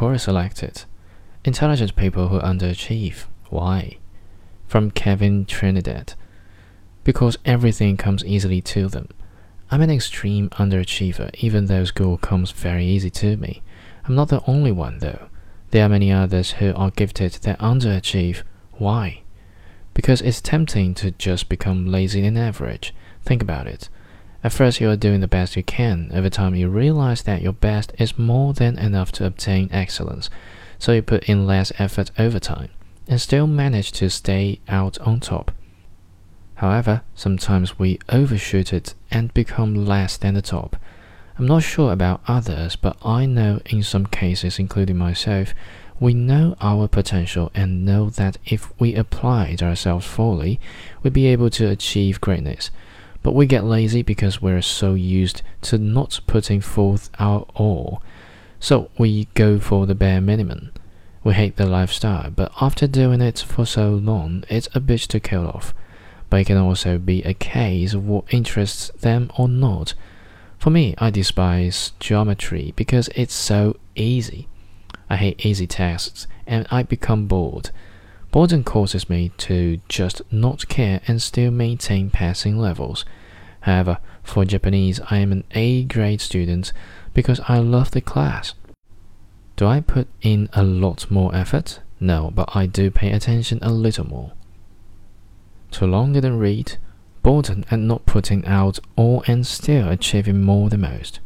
Quora selected Intelligent people who underachieve. Why? From Kevin Trinidad. Because everything comes easily to them. I'm an extreme underachiever, even though school comes very easy to me. I'm not the only one, though. There are many others who are gifted that underachieve. Why? Because it's tempting to just become lazy and average. Think about it. At first, you are doing the best you can. Over time, you realize that your best is more than enough to obtain excellence, so you put in less effort over time and still manage to stay out on top. However, sometimes we overshoot it and become less than the top. I'm not sure about others, but I know in some cases, including myself, we know our potential and know that if we applied ourselves fully, we'd be able to achieve greatness. But we get lazy because we're so used to not putting forth our all. So we go for the bare minimum. We hate the lifestyle, but after doing it for so long, it's a bitch to kill off. But it can also be a case of what interests them or not. For me, I despise geometry because it's so easy. I hate easy tasks and I become bored. Boredom causes me to just not care and still maintain passing levels. However, for Japanese, I am an A grade student because I love the class. Do I put in a lot more effort? No, but I do pay attention a little more. Too long didn't read, boredom and not putting out all and still achieving more than most.